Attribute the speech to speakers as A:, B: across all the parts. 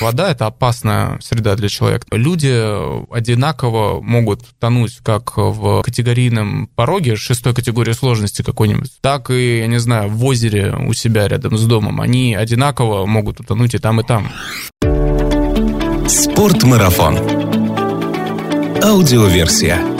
A: Вода — это опасная среда для человека. Люди одинаково могут тонуть как в категорийном пороге шестой категории сложности какой-нибудь, так и, я не знаю, в озере у себя рядом с домом. Они одинаково могут утонуть и там, и там.
B: Спортмарафон. Аудиоверсия.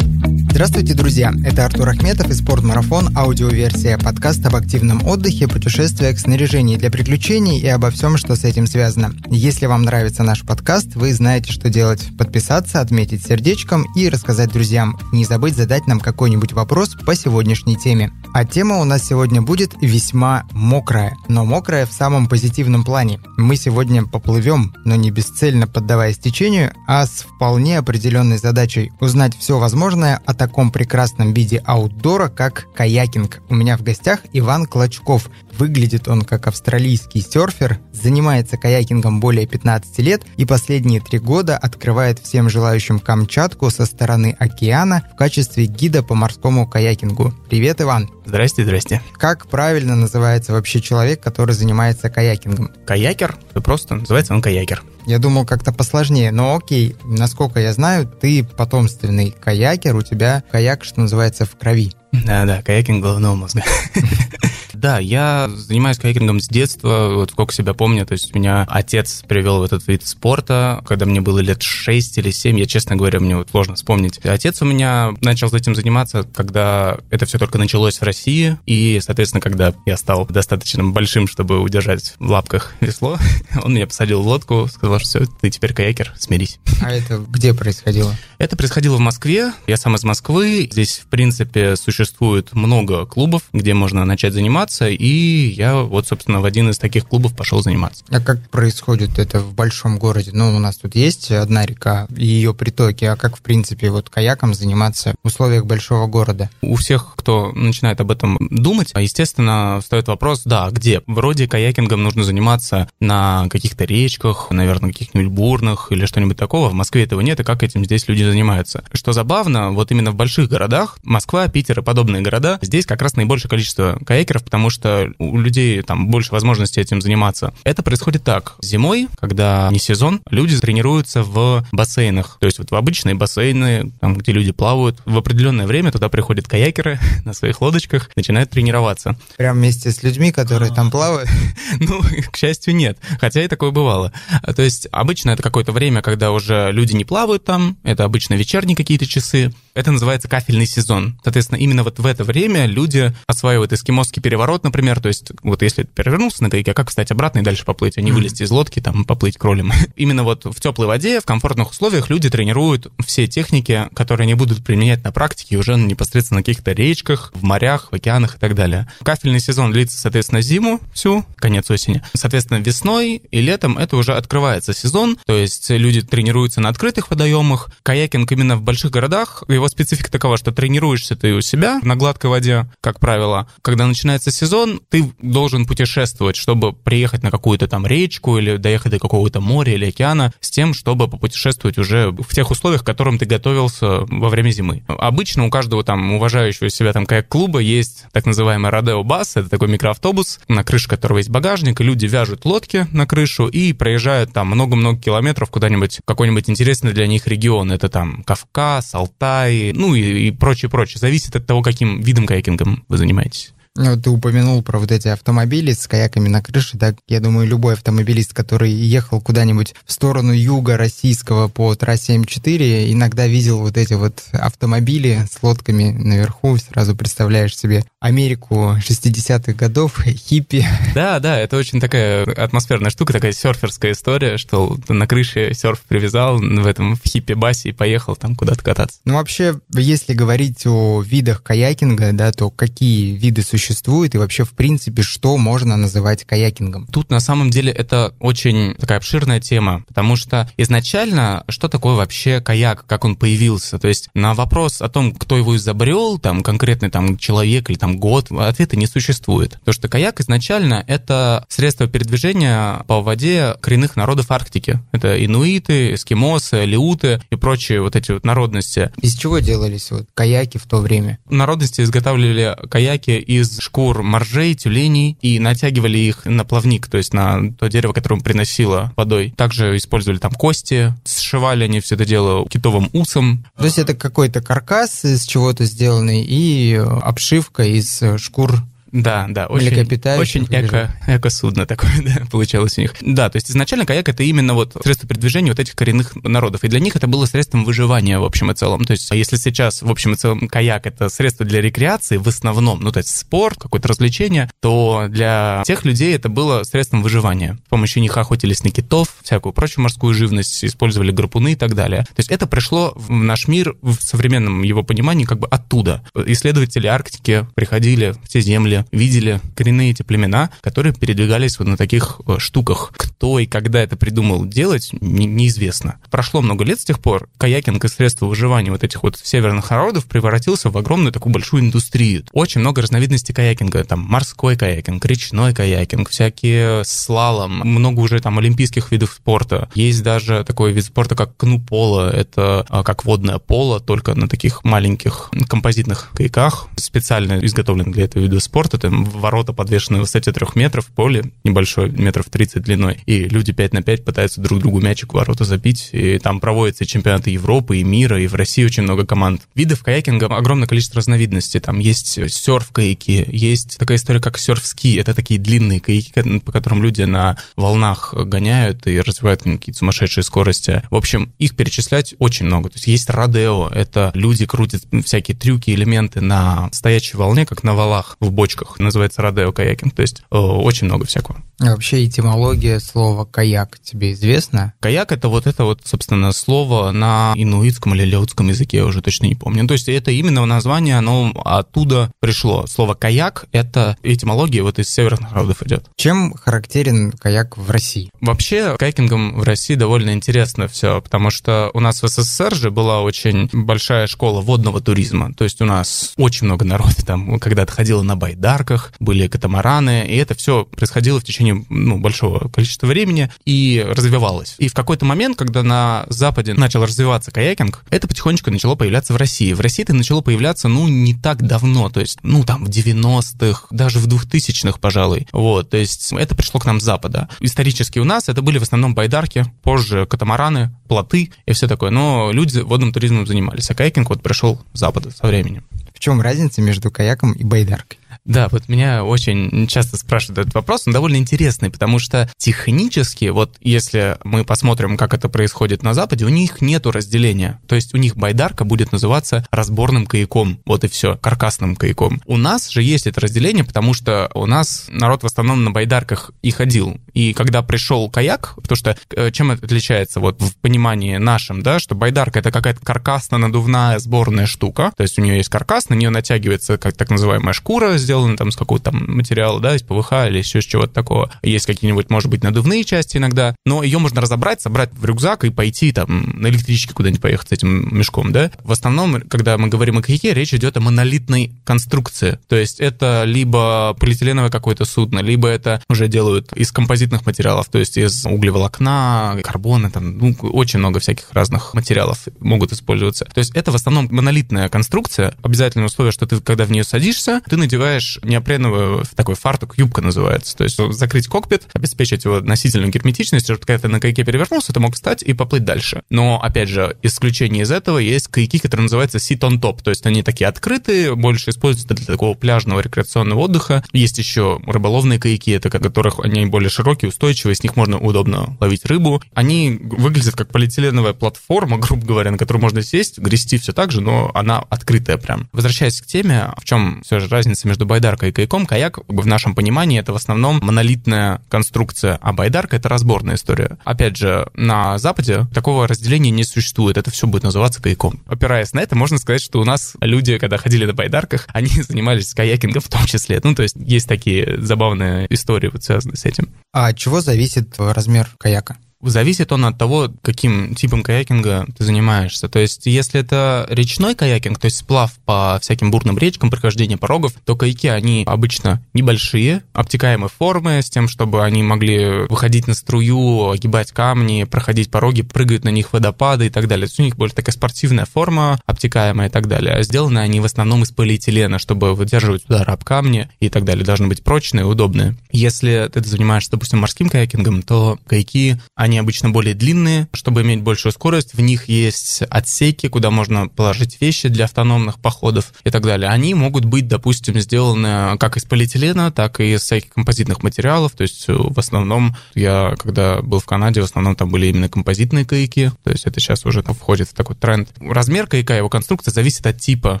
C: Здравствуйте, друзья! Это Артур Ахметов и «Спортмарафон» аудиоверсия подкаста об активном отдыхе, путешествиях, снаряжении для приключений и обо всем, что с этим связано. Если вам нравится наш подкаст, вы знаете, что делать. Подписаться, отметить сердечком и рассказать друзьям. Не забыть задать нам какой-нибудь вопрос по сегодняшней теме. А тема у нас сегодня будет весьма мокрая, но мокрая в самом позитивном плане. Мы сегодня поплывем, но не бесцельно поддаваясь течению, а с вполне определенной задачей узнать все возможное о таком прекрасном виде аутдора, как каякинг. У меня в гостях Иван Клочков. Выглядит он как австралийский серфер, занимается каякингом более 15 лет и последние три года открывает всем желающим Камчатку со стороны океана в качестве гида по морскому каякингу. Привет, Иван!
A: Здрасте, здрасте.
C: Как правильно называется вообще человек, который занимается каякингом?
A: Каякер? Просто называется он каякер.
C: Я думал как-то посложнее, но окей, насколько я знаю, ты потомственный каякер, у тебя каяк, что называется, в крови.
A: Да-да, каякинг головного мозга. Да, я занимаюсь каякингом с детства, вот сколько себя помню, то есть меня отец привел в этот вид спорта, когда мне было лет 6 или 7, я, честно говоря, мне вот сложно вспомнить. Отец у меня начал этим заниматься, когда это все только началось в России, и, соответственно, когда я стал достаточно большим, чтобы удержать в лапках весло, он меня посадил в лодку, сказал, что все, ты теперь каякер, смирись.
C: А это где происходило?
A: Это происходило в Москве, я сам из Москвы, здесь, в принципе, существует много клубов, где можно начать заниматься, заниматься, и я вот, собственно, в один из таких клубов пошел заниматься.
C: А как происходит это в большом городе? Ну, у нас тут есть одна река и ее притоки, а как, в принципе, вот каяком заниматься в условиях большого города?
A: У всех, кто начинает об этом думать, естественно, встает вопрос, да, где? Вроде каякингом нужно заниматься на каких-то речках, наверное, каких-нибудь бурных или что-нибудь такого. В Москве этого нет, и как этим здесь люди занимаются? Что забавно, вот именно в больших городах, Москва, Питер и подобные города, здесь как раз наибольшее количество каякеров, потому что у людей там больше возможностей этим заниматься. Это происходит так. Зимой, когда не сезон, люди тренируются в бассейнах. То есть вот в обычные бассейны, там, где люди плавают, в определенное время туда приходят каякеры на своих лодочках, начинают тренироваться.
C: Прям вместе с людьми, которые там плавают?
A: Ну, к счастью, нет. Хотя и такое бывало. То есть обычно это какое-то время, когда уже люди не плавают там, это обычно вечерние какие-то часы. Это называется кафельный сезон. Соответственно, именно вот в это время люди осваивают эскимосский переворот например, то есть вот если перевернулся на гайке, а как встать обратно и дальше поплыть, а не вылезти из лодки, там, поплыть кролем. Именно вот в теплой воде, в комфортных условиях люди тренируют все техники, которые они будут применять на практике уже непосредственно на каких-то речках, в морях, в океанах и так далее. Кафельный сезон длится, соответственно, зиму всю, конец осени. Соответственно, весной и летом это уже открывается сезон, то есть люди тренируются на открытых водоемах. Каякинг именно в больших городах, его специфика такова, что тренируешься ты у себя на гладкой воде, как правило. Когда начинается сезон, ты должен путешествовать, чтобы приехать на какую-то там речку или доехать до какого-то моря или океана с тем, чтобы попутешествовать уже в тех условиях, к которым ты готовился во время зимы. Обычно у каждого там уважающего себя там каяк-клуба есть так называемый Родео Бас, это такой микроавтобус, на крыше которого есть багажник, и люди вяжут лодки на крышу и проезжают там много-много километров куда-нибудь, какой-нибудь интересный для них регион. Это там Кавказ, Алтай, ну и, и прочее, прочее. Зависит от того, каким видом каякингом вы занимаетесь.
C: Ну, ты упомянул про вот эти автомобили с каяками на крыше, да, я думаю, любой автомобилист, который ехал куда-нибудь в сторону юга российского по трассе М4, иногда видел вот эти вот автомобили с лодками наверху, сразу представляешь себе Америку 60-х годов, хиппи.
A: Да, да, это очень такая атмосферная штука, такая серферская история, что на крыше серф привязал в этом в хиппи-басе и поехал там куда-то кататься.
C: Ну, вообще, если говорить о видах каякинга, да, то какие виды существуют существует и вообще, в принципе, что можно называть каякингом?
A: Тут на самом деле это очень такая обширная тема, потому что изначально что такое вообще каяк, как он появился? То есть на вопрос о том, кто его изобрел, там конкретный там человек или там год, ответа не существует. Потому что каяк изначально это средство передвижения по воде коренных народов Арктики. Это инуиты, эскимосы, леуты и прочие вот эти вот народности.
C: Из чего делались вот каяки в то время?
A: Народности изготавливали каяки из шкур моржей, тюленей и натягивали их на плавник, то есть на то дерево, которое приносило водой. Также использовали там кости, сшивали они все это дело китовым усом.
C: То есть это какой-то каркас из чего-то сделанный и обшивка из шкур
A: да, да, очень, очень эко, эко-судно такое, да, получалось у них. Да, то есть изначально каяк это именно вот средство передвижения вот этих коренных народов, и для них это было средством выживания в общем и целом. То есть если сейчас в общем и целом каяк это средство для рекреации в основном, ну то есть спорт, какое-то развлечение, то для тех людей это было средством выживания. С помощью них охотились на китов, всякую прочую морскую живность, использовали гарпуны и так далее. То есть это пришло в наш мир в современном его понимании как бы оттуда. Исследователи Арктики приходили в те земли, видели коренные эти племена, которые передвигались вот на таких э, штуках. Кто и когда это придумал делать, не, неизвестно. Прошло много лет с тех пор. Каякинг и средства выживания вот этих вот северных народов превратился в огромную такую большую индустрию. Очень много разновидностей каякинга. Там морской каякинг, речной каякинг, всякие слалом, много уже там олимпийских видов спорта. Есть даже такой вид спорта, как кнуполо. Это а, как водное поло, только на таких маленьких композитных каяках, специально изготовлен для этого вида спорта спорта, там ворота подвешены на высоте трех метров, поле небольшое, метров 30 длиной, и люди 5 на 5 пытаются друг другу мячик в ворота забить, и там проводятся чемпионаты Европы и мира, и в России очень много команд. Видов каякинга огромное количество разновидностей, там есть серф-каяки, есть такая история, как серф-ски, это такие длинные каяки, по которым люди на волнах гоняют и развивают какие-то сумасшедшие скорости. В общем, их перечислять очень много. То есть есть родео, это люди крутят всякие трюки, элементы на стоячей волне, как на валах в бочках, каяках, называется родео каякинг, то есть э, очень много всякого.
C: А вообще этимология слова «каяк» тебе известна?
A: Каяк — это вот это вот, собственно, слово на инуитском или леутском языке, я уже точно не помню. То есть это именно название, оно оттуда пришло. Слово «каяк» — это этимология вот из северных народов идет.
C: Чем характерен каяк в России?
A: Вообще, каякингом в России довольно интересно все, потому что у нас в СССР же была очень большая школа водного туризма. То есть у нас очень много народа там когда-то ходило на байдар, байдарках, были катамараны, и это все происходило в течение ну, большого количества времени и развивалось. И в какой-то момент, когда на Западе начал развиваться каякинг, это потихонечку начало появляться в России. В России это начало появляться, ну, не так давно, то есть, ну, там, в 90-х, даже в 2000-х, пожалуй. Вот, то есть это пришло к нам с Запада. Исторически у нас это были в основном байдарки, позже катамараны, плоты и все такое. Но люди водным туризмом занимались, а каякинг вот пришел с Запада со временем.
C: В чем разница между каяком и байдаркой?
A: Да, вот меня очень часто спрашивают этот вопрос, он довольно интересный, потому что технически, вот если мы посмотрим, как это происходит на Западе, у них нету разделения. То есть у них байдарка будет называться разборным каяком, вот и все, каркасным каяком. У нас же есть это разделение, потому что у нас народ в основном на байдарках и ходил. И когда пришел каяк, потому что э, чем это отличается вот в понимании нашем, да, что байдарка это какая-то каркасно-надувная сборная штука, то есть у нее есть каркас, на нее натягивается как так называемая шкура, сделаны там с какого-то там материала, да, из ПВХ или еще с чего-то такого. Есть какие-нибудь, может быть, надувные части иногда, но ее можно разобрать, собрать в рюкзак и пойти там на электричке куда-нибудь поехать с этим мешком, да. В основном, когда мы говорим о каяке, речь идет о монолитной конструкции. То есть это либо полиэтиленовое какое-то судно, либо это уже делают из композитных материалов, то есть из углеволокна, карбона, там, ну, очень много всяких разных материалов могут использоваться. То есть это в основном монолитная конструкция. Обязательное условие, что ты, когда в нее садишься, ты надеваешь надеваешь неопреновый такой фартук, юбка называется. То есть закрыть кокпит, обеспечить его относительную герметичность, чтобы когда ты на каяке перевернулся, ты мог встать и поплыть дальше. Но, опять же, исключение из этого есть каяки, которые называются sit on top, то есть они такие открытые, больше используются для такого пляжного рекреационного отдыха. Есть еще рыболовные каяки, это которых они более широкие, устойчивые, с них можно удобно ловить рыбу. Они выглядят как полиэтиленовая платформа, грубо говоря, на которую можно сесть, грести все так же, но она открытая прям. Возвращаясь к теме, в чем все же разница между между байдаркой и каяком. Каяк в нашем понимании это в основном монолитная конструкция, а байдарка это разборная история. Опять же, на Западе такого разделения не существует, это все будет называться каяком. Опираясь на это, можно сказать, что у нас люди, когда ходили на байдарках, они занимались каякингом в том числе. Ну, то есть есть такие забавные истории, вот связанные с этим.
C: А от чего зависит размер каяка?
A: Зависит он от того, каким типом каякинга ты занимаешься. То есть, если это речной каякинг, то есть сплав по всяким бурным речкам, прохождение порогов, то каяки, они обычно небольшие, обтекаемой формы, с тем, чтобы они могли выходить на струю, огибать камни, проходить пороги, прыгать на них водопады и так далее. То есть у них более такая спортивная форма, обтекаемая и так далее. А сделаны они в основном из полиэтилена, чтобы выдерживать удар об камни и так далее. Должны быть прочные удобные. Если ты занимаешься, допустим, морским каякингом, то каяки, они обычно более длинные, чтобы иметь большую скорость. В них есть отсеки, куда можно положить вещи для автономных походов и так далее. Они могут быть, допустим, сделаны как из полиэтилена, так и из всяких композитных материалов. То есть в основном я, когда был в Канаде, в основном там были именно композитные каяки. То есть это сейчас уже входит в такой тренд. Размер каяка, его конструкция зависит от типа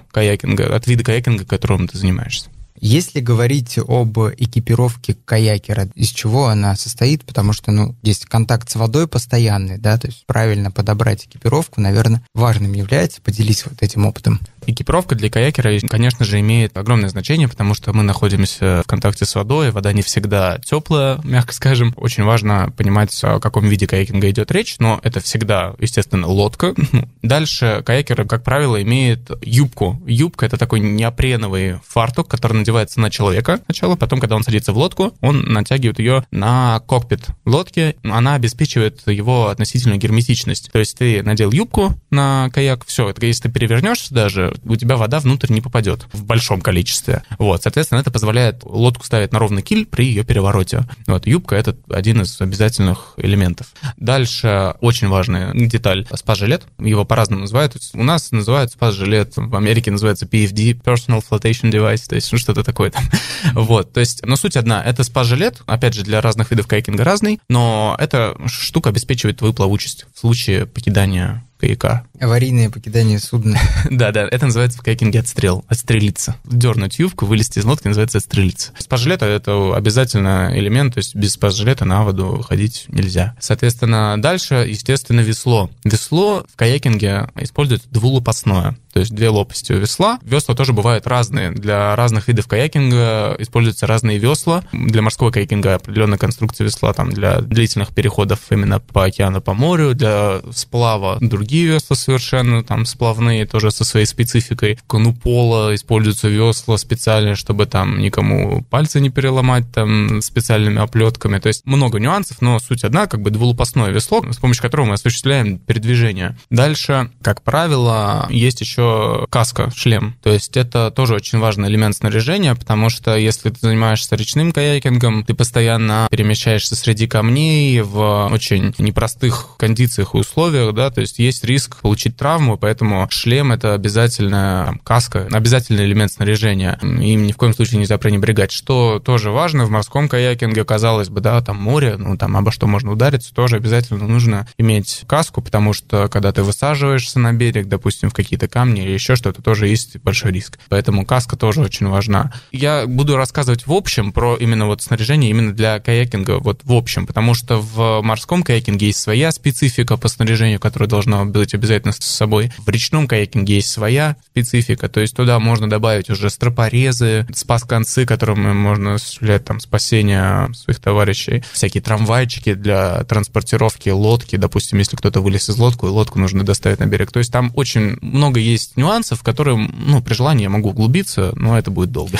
A: каякинга, от вида каякинга, которым ты занимаешься.
C: Если говорить об экипировке каякера, из чего она состоит, потому что, ну, есть контакт с водой постоянный, да, то есть правильно подобрать экипировку, наверное, важным является. Поделись вот этим опытом.
A: Экипировка для каякера, конечно же, имеет огромное значение, потому что мы находимся в контакте с водой, вода не всегда теплая, мягко скажем. Очень важно понимать, о каком виде каякинга идет речь, но это всегда, естественно, лодка. Дальше каякер, как правило, имеет юбку. Юбка — это такой неопреновый фартук, который надевается на человека сначала, потом, когда он садится в лодку, он натягивает ее на кокпит лодки, она обеспечивает его относительную герметичность. То есть ты надел юбку на каяк, все, если ты перевернешься даже, у тебя вода внутрь не попадет в большом количестве. Вот, соответственно, это позволяет лодку ставить на ровный киль при ее перевороте. Вот, юбка — это один из обязательных элементов. Дальше очень важная деталь — спас-жилет. Его по-разному называют. У нас называют спас-жилет, в Америке называется PFD, Personal Flotation Device, то есть ну, что-то такое там. Вот, то есть, но суть одна, это спас-жилет, опять же, для разных видов кайкинга разный, но эта штука обеспечивает твою плавучесть в случае покидания каяка.
C: Аварийное покидание судна.
A: да, да, это называется в кайкинге отстрел, отстрелиться. Дернуть юбку, вылезти из лодки называется отстрелиться. Спас-жилета — это обязательно элемент, то есть без спас-жилета на воду ходить нельзя. Соответственно, дальше, естественно, весло. Весло в каякинге используется двулопастное то есть две лопасти у весла. Весла тоже бывают разные. Для разных видов каякинга используются разные весла. Для морского каякинга определенная конструкция весла, там для длительных переходов именно по океану, по морю, для сплава другие весла совершенно, там сплавные, тоже со своей спецификой. В канупола используются весла специальные, чтобы там никому пальцы не переломать там специальными оплетками. То есть много нюансов, но суть одна, как бы двулопастное весло, с помощью которого мы осуществляем передвижение. Дальше, как правило, есть еще каска, шлем. То есть это тоже очень важный элемент снаряжения, потому что если ты занимаешься речным каякингом, ты постоянно перемещаешься среди камней в очень непростых кондициях и условиях, да, то есть есть риск получить травму, поэтому шлем — это обязательная там, каска, обязательный элемент снаряжения. Им ни в коем случае нельзя пренебрегать. Что тоже важно в морском каякинге, казалось бы, да, там море, ну там обо что можно удариться, тоже обязательно нужно иметь каску, потому что когда ты высаживаешься на берег, допустим, в какие-то камни, камни или еще что-то, тоже есть большой риск. Поэтому каска тоже очень важна. Я буду рассказывать в общем про именно вот снаряжение именно для каякинга, вот в общем, потому что в морском каякинге есть своя специфика по снаряжению, которая должна быть обязательно с собой. В речном каякинге есть своя специфика, то есть туда можно добавить уже стропорезы, спас-концы, которыми можно осуществлять там спасение своих товарищей, всякие трамвайчики для транспортировки лодки, допустим, если кто-то вылез из лодку, лодку нужно доставить на берег. То есть там очень много есть есть нюансов, в которые, ну, при желании я могу углубиться, но это будет долго.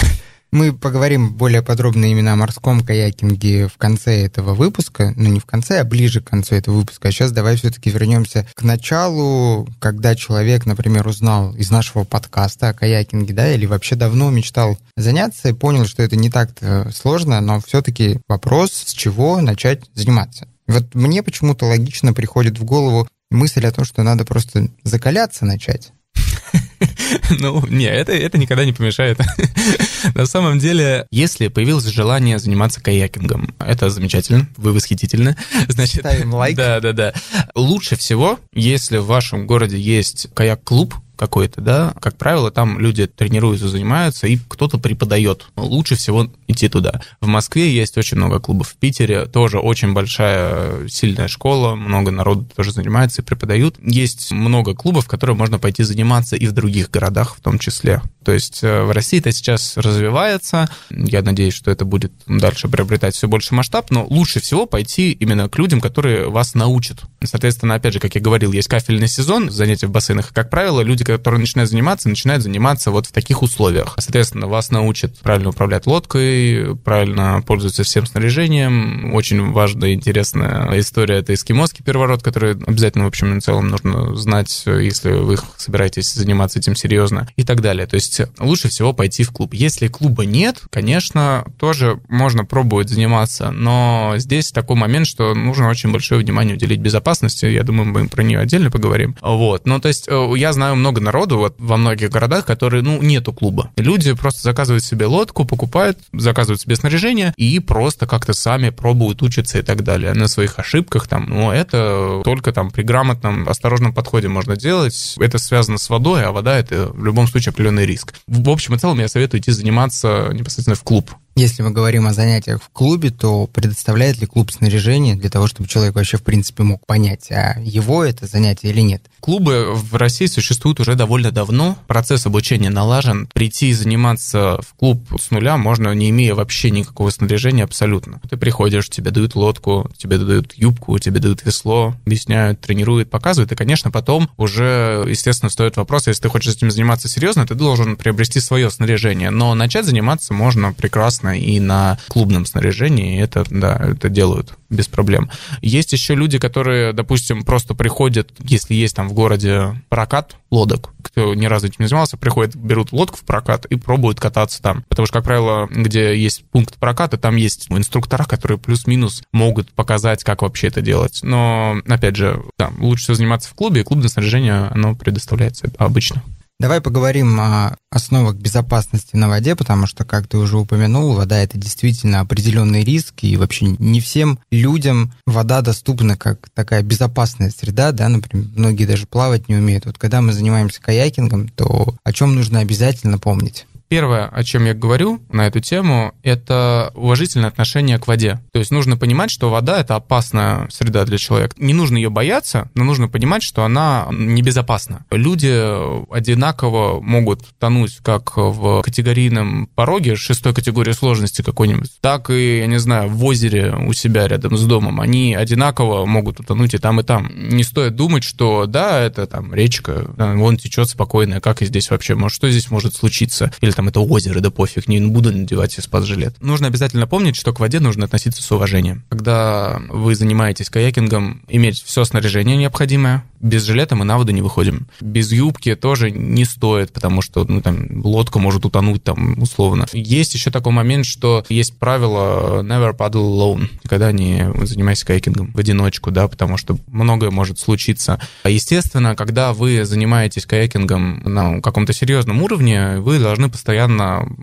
C: Мы поговорим более подробно именно о морском каякинге в конце этого выпуска. Ну, не в конце, а ближе к концу этого выпуска. А сейчас давай все-таки вернемся к началу, когда человек, например, узнал из нашего подкаста о каякинге, да, или вообще давно мечтал заняться и понял, что это не так сложно, но все-таки вопрос, с чего начать заниматься. Вот мне почему-то логично приходит в голову мысль о том, что надо просто закаляться начать.
A: Ну, не, это, это никогда не помешает. На самом деле, если появилось желание заниматься каякингом, это замечательно, вы восхитительны.
C: Значит, Ставим лайк.
A: Да, да, да. Лучше всего, если в вашем городе есть каяк-клуб, какой-то, да, как правило, там люди тренируются, занимаются, и кто-то преподает. Лучше всего идти туда. В Москве есть очень много клубов. В Питере тоже очень большая, сильная школа, много народу тоже занимается и преподают. Есть много клубов, в которые можно пойти заниматься и в других городах в том числе. То есть э, в России это сейчас развивается. Я надеюсь, что это будет дальше приобретать все больше масштаб, но лучше всего пойти именно к людям, которые вас научат. Соответственно, опять же, как я говорил, есть кафельный сезон, занятия в бассейнах. Как правило, люди, которые начинают заниматься, начинают заниматься вот в таких условиях. Соответственно, вас научат правильно управлять лодкой, правильно пользоваться всем снаряжением. Очень важная и интересная история — это эскимосский переворот, который обязательно, в общем и целом, нужно знать, если вы собираетесь заниматься этим серьезно и так далее. То есть лучше всего пойти в клуб. Если клуба нет, конечно, тоже можно пробовать заниматься, но здесь такой момент, что нужно очень большое внимание уделить безопасности. Я думаю, мы про нее отдельно поговорим. Вот. Ну, то есть э, я знаю много народу вот во многих городах, которые, ну, нету клуба. Люди просто заказывают себе лодку, покупают, заказывают себе снаряжение и просто как-то сами пробуют учиться и так далее на своих ошибках там. Но это только там при грамотном, осторожном подходе можно делать. Это связано с водой, а вода это в любом случае определенный риск. В общем и целом я советую идти заниматься непосредственно в клуб.
C: Если мы говорим о занятиях в клубе, то предоставляет ли клуб снаряжение для того, чтобы человек вообще в принципе мог понять, а его это занятие или нет?
A: Клубы в России существуют уже довольно давно. Процесс обучения налажен. Прийти и заниматься в клуб с нуля можно, не имея вообще никакого снаряжения абсолютно. Ты приходишь, тебе дают лодку, тебе дают юбку, тебе дают весло, объясняют, тренируют, показывают. И, конечно, потом уже, естественно, стоит вопрос, если ты хочешь этим заниматься серьезно, ты должен приобрести свое снаряжение. Но начать заниматься можно прекрасно прекрасно и на клубном снаряжении это, да, это делают без проблем. Есть еще люди, которые, допустим, просто приходят, если есть там в городе прокат лодок, кто ни разу этим не занимался, приходят, берут лодку в прокат и пробуют кататься там. Потому что, как правило, где есть пункт проката, там есть инструктора, которые плюс-минус могут показать, как вообще это делать. Но, опять же, да, лучше всего заниматься в клубе, и клубное снаряжение, оно предоставляется обычно.
C: Давай поговорим о основах безопасности на воде, потому что, как ты уже упомянул, вода это действительно определенный риск, и вообще не всем людям вода доступна как такая безопасная среда, да, например, многие даже плавать не умеют. Вот когда мы занимаемся каякингом, то о чем нужно обязательно помнить?
A: Первое, о чем я говорю на эту тему, это уважительное отношение к воде. То есть нужно понимать, что вода — это опасная среда для человека. Не нужно ее бояться, но нужно понимать, что она небезопасна. Люди одинаково могут тонуть как в категорийном пороге шестой категории сложности какой-нибудь, так и, я не знаю, в озере у себя рядом с домом. Они одинаково могут утонуть и там, и там. Не стоит думать, что да, это там речка, вон течет спокойно, как и здесь вообще, может, что здесь может случиться? Или там это озеро, да пофиг, не буду надевать спас-жилет. Нужно обязательно помнить, что к воде нужно относиться с уважением. Когда вы занимаетесь каякингом, иметь все снаряжение необходимое, без жилета мы на воду не выходим. Без юбки тоже не стоит, потому что ну, там, лодка может утонуть там условно. Есть еще такой момент, что есть правило never paddle alone, когда не занимайся кайкингом в одиночку, да, потому что многое может случиться. А естественно, когда вы занимаетесь каякингом на каком-то серьезном уровне, вы должны постоянно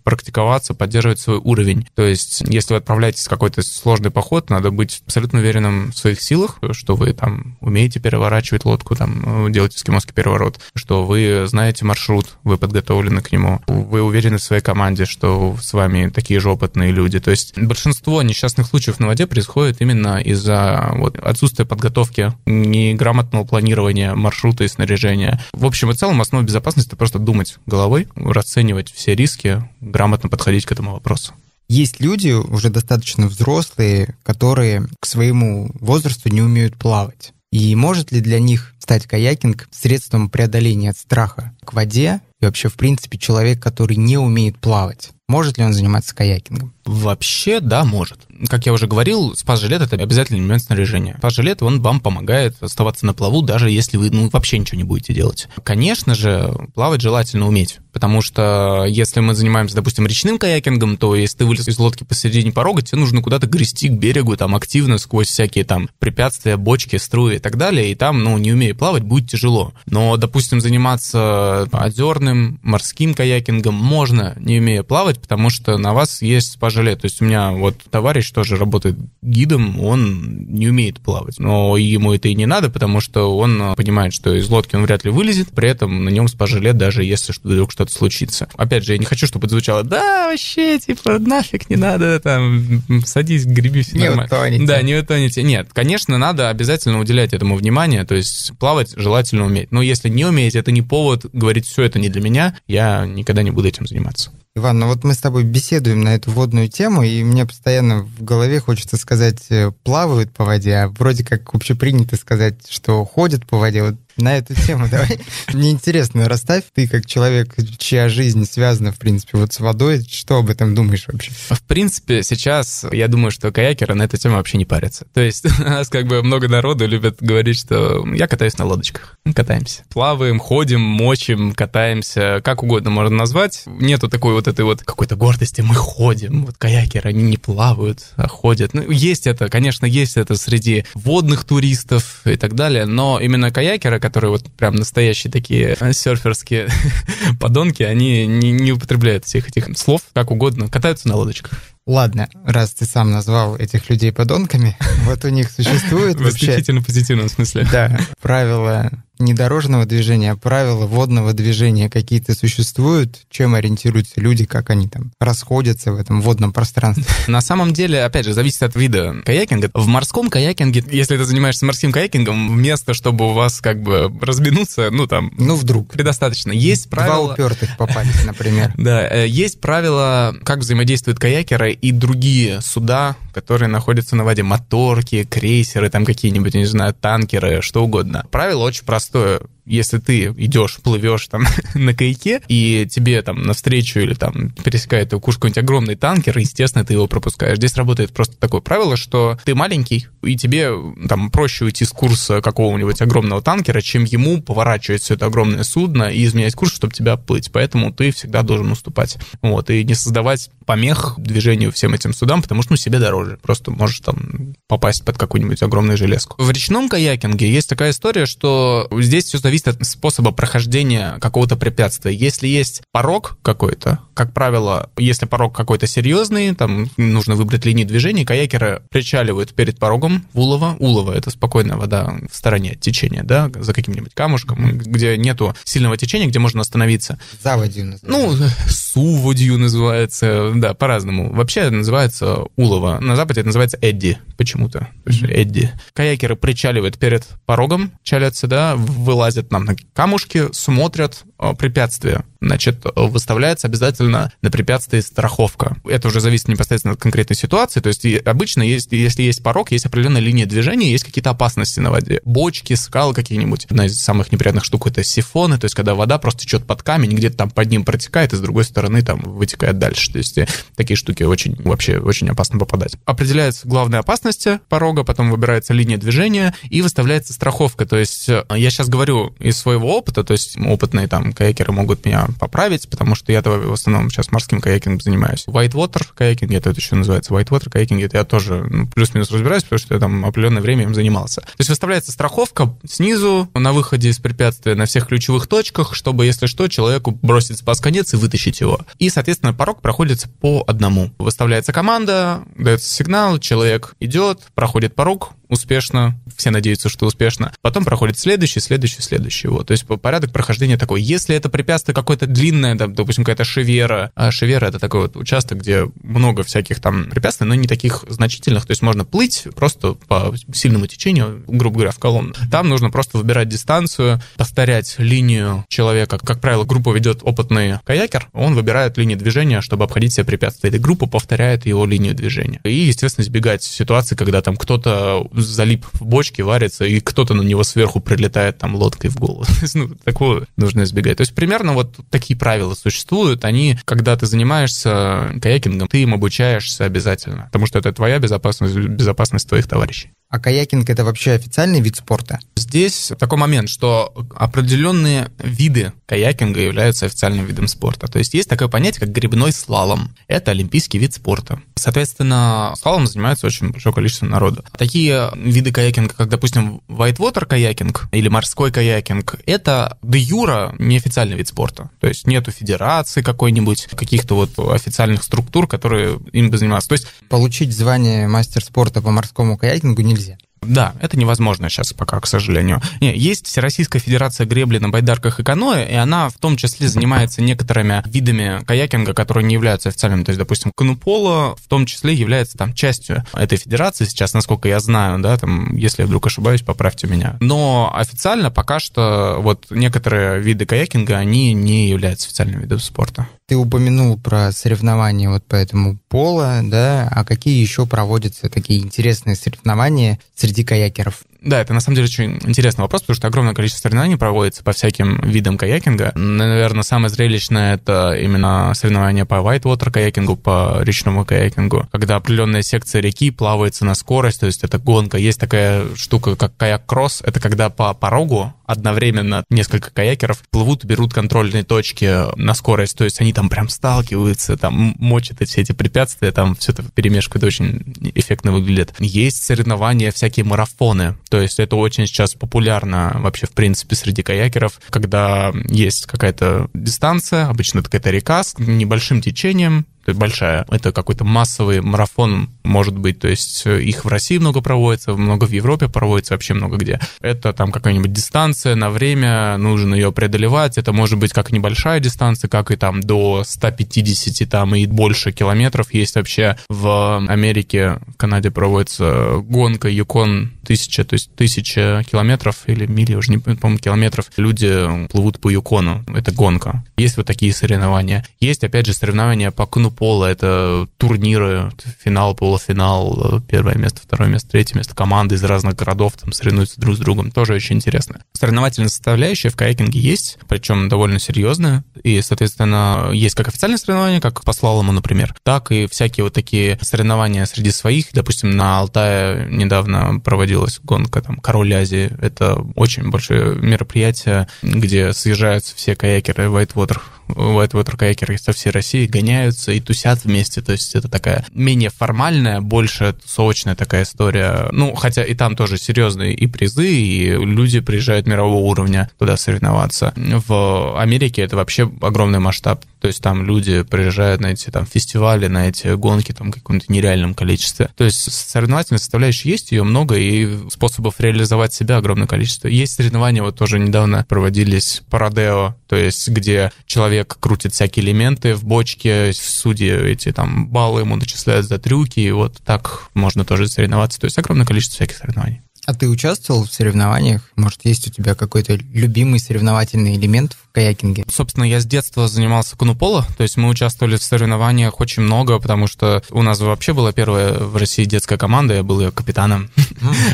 A: практиковаться, поддерживать свой уровень. То есть, если вы отправляетесь в какой-то сложный поход, надо быть абсолютно уверенным в своих силах, что вы там умеете переворачивать лодку, там, делать эскимосский переворот, что вы знаете маршрут, вы подготовлены к нему, вы уверены в своей команде, что с вами такие же опытные люди. То есть большинство несчастных случаев на воде происходит именно из-за вот, отсутствия подготовки, неграмотного планирования маршрута и снаряжения. В общем и целом, основа безопасности — это просто думать головой, расценивать все риски, грамотно подходить к этому вопросу.
C: Есть люди уже достаточно взрослые, которые к своему возрасту не умеют плавать. И может ли для них стать каякинг средством преодоления страха к воде и вообще, в принципе, человек, который не умеет плавать? Может ли он заниматься каякингом?
A: Вообще, да, может. Как я уже говорил, спас-жилет — это обязательный элемент снаряжения. Спас-жилет, он вам помогает оставаться на плаву, даже если вы ну, вообще ничего не будете делать. Конечно же, плавать желательно уметь, потому что если мы занимаемся, допустим, речным каякингом, то если ты вылез из лодки посередине порога, тебе нужно куда-то грести к берегу, там, активно сквозь всякие там препятствия, бочки, струи и так далее, и там, ну, не умея плавать, будет тяжело. Но, допустим, заниматься озерным, морским каякингом можно, не умея плавать, потому что на вас есть спас-жилет. То есть у меня вот товарищ тоже работает гидом, он не умеет плавать. Но ему это и не надо, потому что он понимает, что из лодки он вряд ли вылезет, при этом на нем спажи лет, даже если вдруг что-то случится. Опять же, я не хочу, чтобы это звучало, да, вообще, типа, нафиг не надо, там, садись, греби, все
C: не
A: нормально.
C: Утоните.
A: Да, не утоните. Нет, конечно, надо обязательно уделять этому внимание, то есть плавать желательно уметь. Но если не умеете, это не повод говорить, все это не для меня, я никогда не буду этим заниматься.
C: Иван, ну вот мы с тобой беседуем на эту водную тему, и мне постоянно в голове хочется сказать, э, плавают по воде, а вроде как общепринято сказать, что ходят по воде. Вот на эту тему давай. Мне интересно, расставь ты как человек, чья жизнь связана, в принципе, вот с водой, что об этом думаешь вообще?
A: В принципе, сейчас я думаю, что каякеры на эту тему вообще не парятся. То есть у нас как бы много народу любят говорить, что я катаюсь на лодочках. Катаемся. Плаваем, ходим, мочим, катаемся, как угодно можно назвать. Нету такой вот этой вот какой-то гордости, мы ходим. Вот каякеры, они не плавают, а ходят. Ну, есть это, конечно, есть это среди водных туристов и так далее, но именно каякеры, которые вот прям настоящие такие э, серферские подонки, они не, не употребляют всех этих слов как угодно, катаются на лодочках.
C: Ладно, раз ты сам назвал этих людей подонками, вот у них существует
A: В
C: вообще...
A: исключительно позитивном смысле.
C: Да, правила не дорожного движения, а правила водного движения какие-то существуют? Чем ориентируются люди, как они там расходятся в этом водном пространстве?
A: На самом деле, опять же, зависит от вида каякинга. В морском каякинге, если ты занимаешься морским каякингом, вместо, чтобы у вас как бы разминуться, ну там...
C: Ну, вдруг.
A: Предостаточно. Есть правила...
C: Два упертых попались, например.
A: Да, э, есть правила, как взаимодействуют каякеры и другие суда, которые находятся на воде. Моторки, крейсеры, там какие-нибудь, не знаю, танкеры, что угодно. Правило очень простое если ты идешь, плывешь там на каяке, и тебе там навстречу или там пересекает твою куш какой-нибудь огромный танкер, естественно, ты его пропускаешь. Здесь работает просто такое правило, что ты маленький, и тебе там проще уйти с курса какого-нибудь огромного танкера, чем ему поворачивать все это огромное судно и изменять курс, чтобы тебя плыть. Поэтому ты всегда должен уступать. Вот, и не создавать помех движению всем этим судам, потому что ну, себе дороже. Просто можешь там попасть под какую-нибудь огромную железку. В речном каякинге есть такая история, что здесь все зависит от способа прохождения какого-то препятствия. Если есть порог какой-то, как правило, если порог какой-то серьезный, там нужно выбрать линии движения, каякеры причаливают перед порогом в улово. Улово — это спокойная вода в стороне от течения, да, за каким-нибудь камушком, где нету сильного течения, где можно остановиться.
C: Заводью называется.
A: Ну, суводью называется, да, по-разному. Вообще это называется улово. На Западе это называется Эдди почему-то. Эдди. Каякеры причаливают перед порогом, чалятся, да, вылазят нам на камушки, смотрят э, препятствия значит, выставляется обязательно на препятствии страховка. Это уже зависит непосредственно от конкретной ситуации. То есть обычно, есть, если есть порог, есть определенная линия движения, есть какие-то опасности на воде. Бочки, скалы какие-нибудь. Одна из самых неприятных штук — это сифоны, то есть когда вода просто течет под камень, где-то там под ним протекает, и с другой стороны там вытекает дальше. То есть такие штуки очень, вообще очень опасно попадать. Определяются главные опасности порога, потом выбирается линия движения и выставляется страховка. То есть я сейчас говорю из своего опыта, то есть опытные там каякеры могут меня поправить, потому что я-то в основном сейчас морским каякингом занимаюсь. Whitewater каякинг, это еще называется Whitewater каякинг, это я тоже ну, плюс-минус разбираюсь, потому что я там определенное время им занимался. То есть выставляется страховка снизу на выходе из препятствия на всех ключевых точках, чтобы, если что, человеку бросить спас-конец и вытащить его. И, соответственно, порог проходится по одному. Выставляется команда, дается сигнал, человек идет, проходит порог, успешно, все надеются, что успешно. Потом проходит следующий, следующий, следующий. Вот. То есть порядок прохождения такой. Если это препятствие какое-то длинное, допустим, какая-то шевера, а шевера это такой вот участок, где много всяких там препятствий, но не таких значительных. То есть можно плыть просто по сильному течению, грубо говоря, в колонну. Там нужно просто выбирать дистанцию, повторять линию человека. Как правило, группу ведет опытный каякер, он выбирает линию движения, чтобы обходить все препятствия. Или группа повторяет его линию движения. И, естественно, избегать ситуации, когда там кто-то залип в бочке, варится, и кто-то на него сверху прилетает там лодкой в голову. ну, такого нужно избегать. То есть примерно вот такие правила существуют. Они, когда ты занимаешься каякингом, ты им обучаешься обязательно, потому что это твоя безопасность, безопасность твоих товарищей.
C: А каякинг это вообще официальный вид спорта?
A: Здесь такой момент, что определенные виды каякинга являются официальным видом спорта. То есть есть такое понятие, как грибной слалом. Это олимпийский вид спорта. Соответственно, слалом занимается очень большое количество народа. Такие виды каякинга, как, допустим, whitewater каякинг или морской каякинг, это де юра неофициальный вид спорта. То есть нету федерации какой-нибудь, каких-то вот официальных структур, которые им бы заниматься. То есть
C: получить звание мастер спорта по морскому каякингу нельзя.
A: Да, это невозможно сейчас пока, к сожалению. Не, есть Всероссийская Федерация гребли на байдарках и каноэ, и она в том числе занимается некоторыми видами каякинга, которые не являются официальными. То есть, допустим, кануполо в том числе является там частью этой федерации сейчас, насколько я знаю, да, там, если я вдруг ошибаюсь, поправьте меня. Но официально пока что вот некоторые виды каякинга, они не являются официальным видом спорта.
C: Ты упомянул про соревнования вот по этому пола, да, а какие еще проводятся такие интересные соревнования среди каякеров?
A: Да, это на самом деле очень интересный вопрос, потому что огромное количество соревнований проводится по всяким видам каякинга. Наверное, самое зрелищное это именно соревнования по whitewater каякингу, по речному каякингу, когда определенная секция реки плавается на скорость, то есть это гонка. Есть такая штука, как каяк-кросс, это когда по порогу одновременно несколько каякеров плывут берут контрольные точки на скорость, то есть они там прям сталкиваются, там мочат все эти препятствия, там все это перемешку, это очень эффектно выглядит. Есть соревнования, всякие марафоны, то есть это очень сейчас популярно вообще, в принципе, среди каякеров, когда есть какая-то дистанция, обычно это какая-то река с небольшим течением, большая. Это какой-то массовый марафон, может быть, то есть э, их в России много проводится, много в Европе проводится, вообще много где. Это там какая-нибудь дистанция на время, нужно ее преодолевать. Это может быть как небольшая дистанция, как и там до 150 там и больше километров. Есть вообще в Америке, в Канаде проводится гонка Юкон тысяча, то есть тысяча километров или мили, уже не помню, километров. Люди плывут по Юкону. Это гонка. Есть вот такие соревнования. Есть, опять же, соревнования по кну пола, это турниры, финал, полуфинал, первое место, второе место, третье место, команды из разных городов там соревнуются друг с другом, тоже очень интересно. Соревновательная составляющая в каякинге есть, причем довольно серьезная, и, соответственно, есть как официальные соревнования, как по слалому, например, так и всякие вот такие соревнования среди своих. Допустим, на Алтае недавно проводилась гонка там Король Азии. Это очень большое мероприятие, где съезжаются все каякеры Whitewater whitewater каякеры со всей России гоняются и тусят вместе. То есть это такая менее формальная, больше тусовочная такая история. Ну, хотя и там тоже серьезные и призы, и люди приезжают мирового уровня туда соревноваться. В Америке это вообще огромный масштаб. То есть там люди приезжают на эти там фестивали, на эти гонки там в каком-то нереальном количестве. То есть соревновательная составляющая есть, ее много, и способов реализовать себя огромное количество. Есть соревнования, вот тоже недавно проводились парадео, то есть где человек крутит всякие элементы в бочке, судьи эти там баллы ему начисляют за трюки, и вот так можно тоже соревноваться. То есть огромное количество всяких соревнований.
C: А ты участвовал в соревнованиях? Может, есть у тебя какой-то любимый соревновательный элемент в каякинге?
A: Собственно, я с детства занимался кануполо, то есть мы участвовали в соревнованиях очень много, потому что у нас вообще была первая в России детская команда, я был ее капитаном.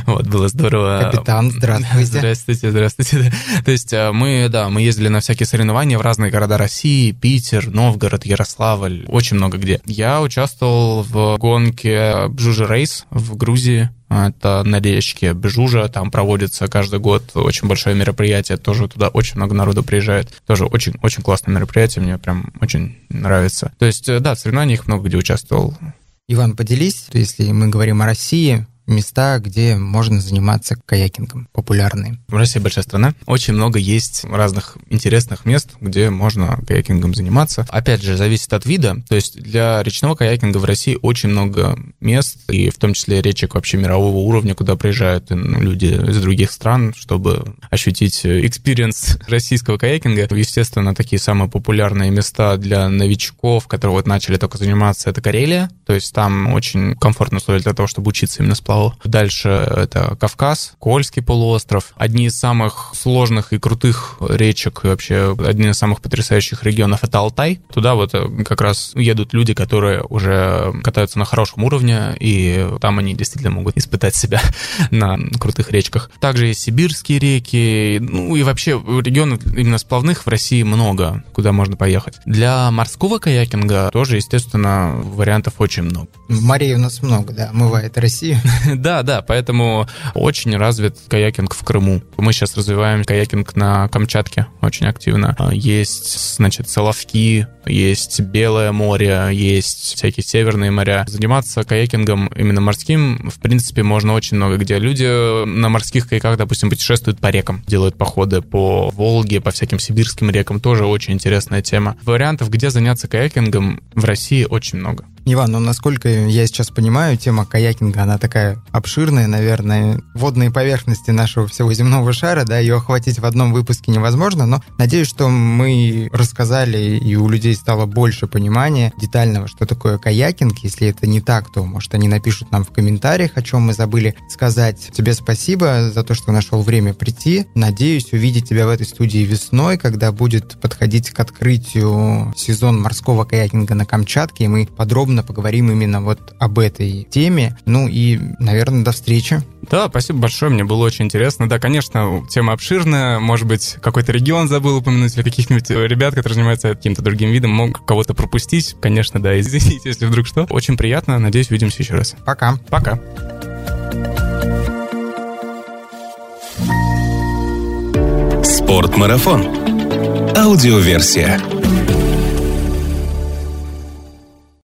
A: Вот, было здорово.
C: Капитан, здравствуйте.
A: Здравствуйте, здравствуйте. То есть э, мы, да, мы ездили на всякие соревнования в разные города России, Питер, Новгород, Ярославль, очень много где. Я участвовал в гонке Бжужи Рейс в Грузии, это на речке Бежужа, там проводится каждый год очень большое мероприятие, тоже туда очень много народу приезжает. Тоже очень-очень классное мероприятие, мне прям очень нравится. То есть, э, да, в соревнованиях много где участвовал.
C: Иван, поделись, если мы говорим о России, места, где можно заниматься каякингом, популярные?
A: В России большая страна. Очень много есть разных интересных мест, где можно каякингом заниматься. Опять же, зависит от вида. То есть для речного каякинга в России очень много мест, и в том числе речек вообще мирового уровня, куда приезжают люди из других стран, чтобы ощутить experience российского каякинга. Естественно, такие самые популярные места для новичков, которые вот начали только заниматься, это Карелия. То есть там очень комфортные условия для того, чтобы учиться именно сплавать Урал. Дальше это Кавказ, Кольский полуостров. Одни из самых сложных и крутых речек, и вообще одни из самых потрясающих регионов — это Алтай. Туда вот э, как раз едут люди, которые уже катаются на хорошем уровне, и там они действительно могут испытать себя на крутых речках. Также есть сибирские реки, ну и вообще регионов именно сплавных в России много, куда можно поехать. Для морского каякинга тоже, естественно, вариантов очень много.
C: Морей у нас много, да, омывает Россию.
A: Да, да, поэтому очень развит каякинг в Крыму. Мы сейчас развиваем каякинг на Камчатке очень активно. Есть, значит, Соловки, есть Белое море, есть всякие северные моря. Заниматься каякингом именно морским, в принципе, можно очень много где. Люди на морских каяках, допустим, путешествуют по рекам, делают походы по Волге, по всяким сибирским рекам, тоже очень интересная тема. Вариантов, где заняться каякингом в России очень много.
C: Иван, ну насколько я сейчас понимаю, тема каякинга, она такая обширная, наверное, водные поверхности нашего всего земного шара, да, ее охватить в одном выпуске невозможно, но надеюсь, что мы рассказали, и у людей стало больше понимания детального, что такое каякинг. Если это не так, то, может, они напишут нам в комментариях, о чем мы забыли сказать. Тебе спасибо за то, что нашел время прийти. Надеюсь увидеть тебя в этой студии весной, когда будет подходить к открытию сезон морского каякинга на Камчатке, и мы подробно поговорим именно вот об этой теме. Ну и, наверное, до встречи.
A: Да, спасибо большое, мне было очень интересно. Да, конечно, тема обширная, может быть, какой-то регион забыл упомянуть, или каких-нибудь ребят, которые занимаются каким-то другим видом, мог кого-то пропустить. Конечно, да, извините, если вдруг что. Очень приятно, надеюсь, увидимся еще раз.
C: Пока.
A: Пока.
B: Спортмарафон. Аудиоверсия.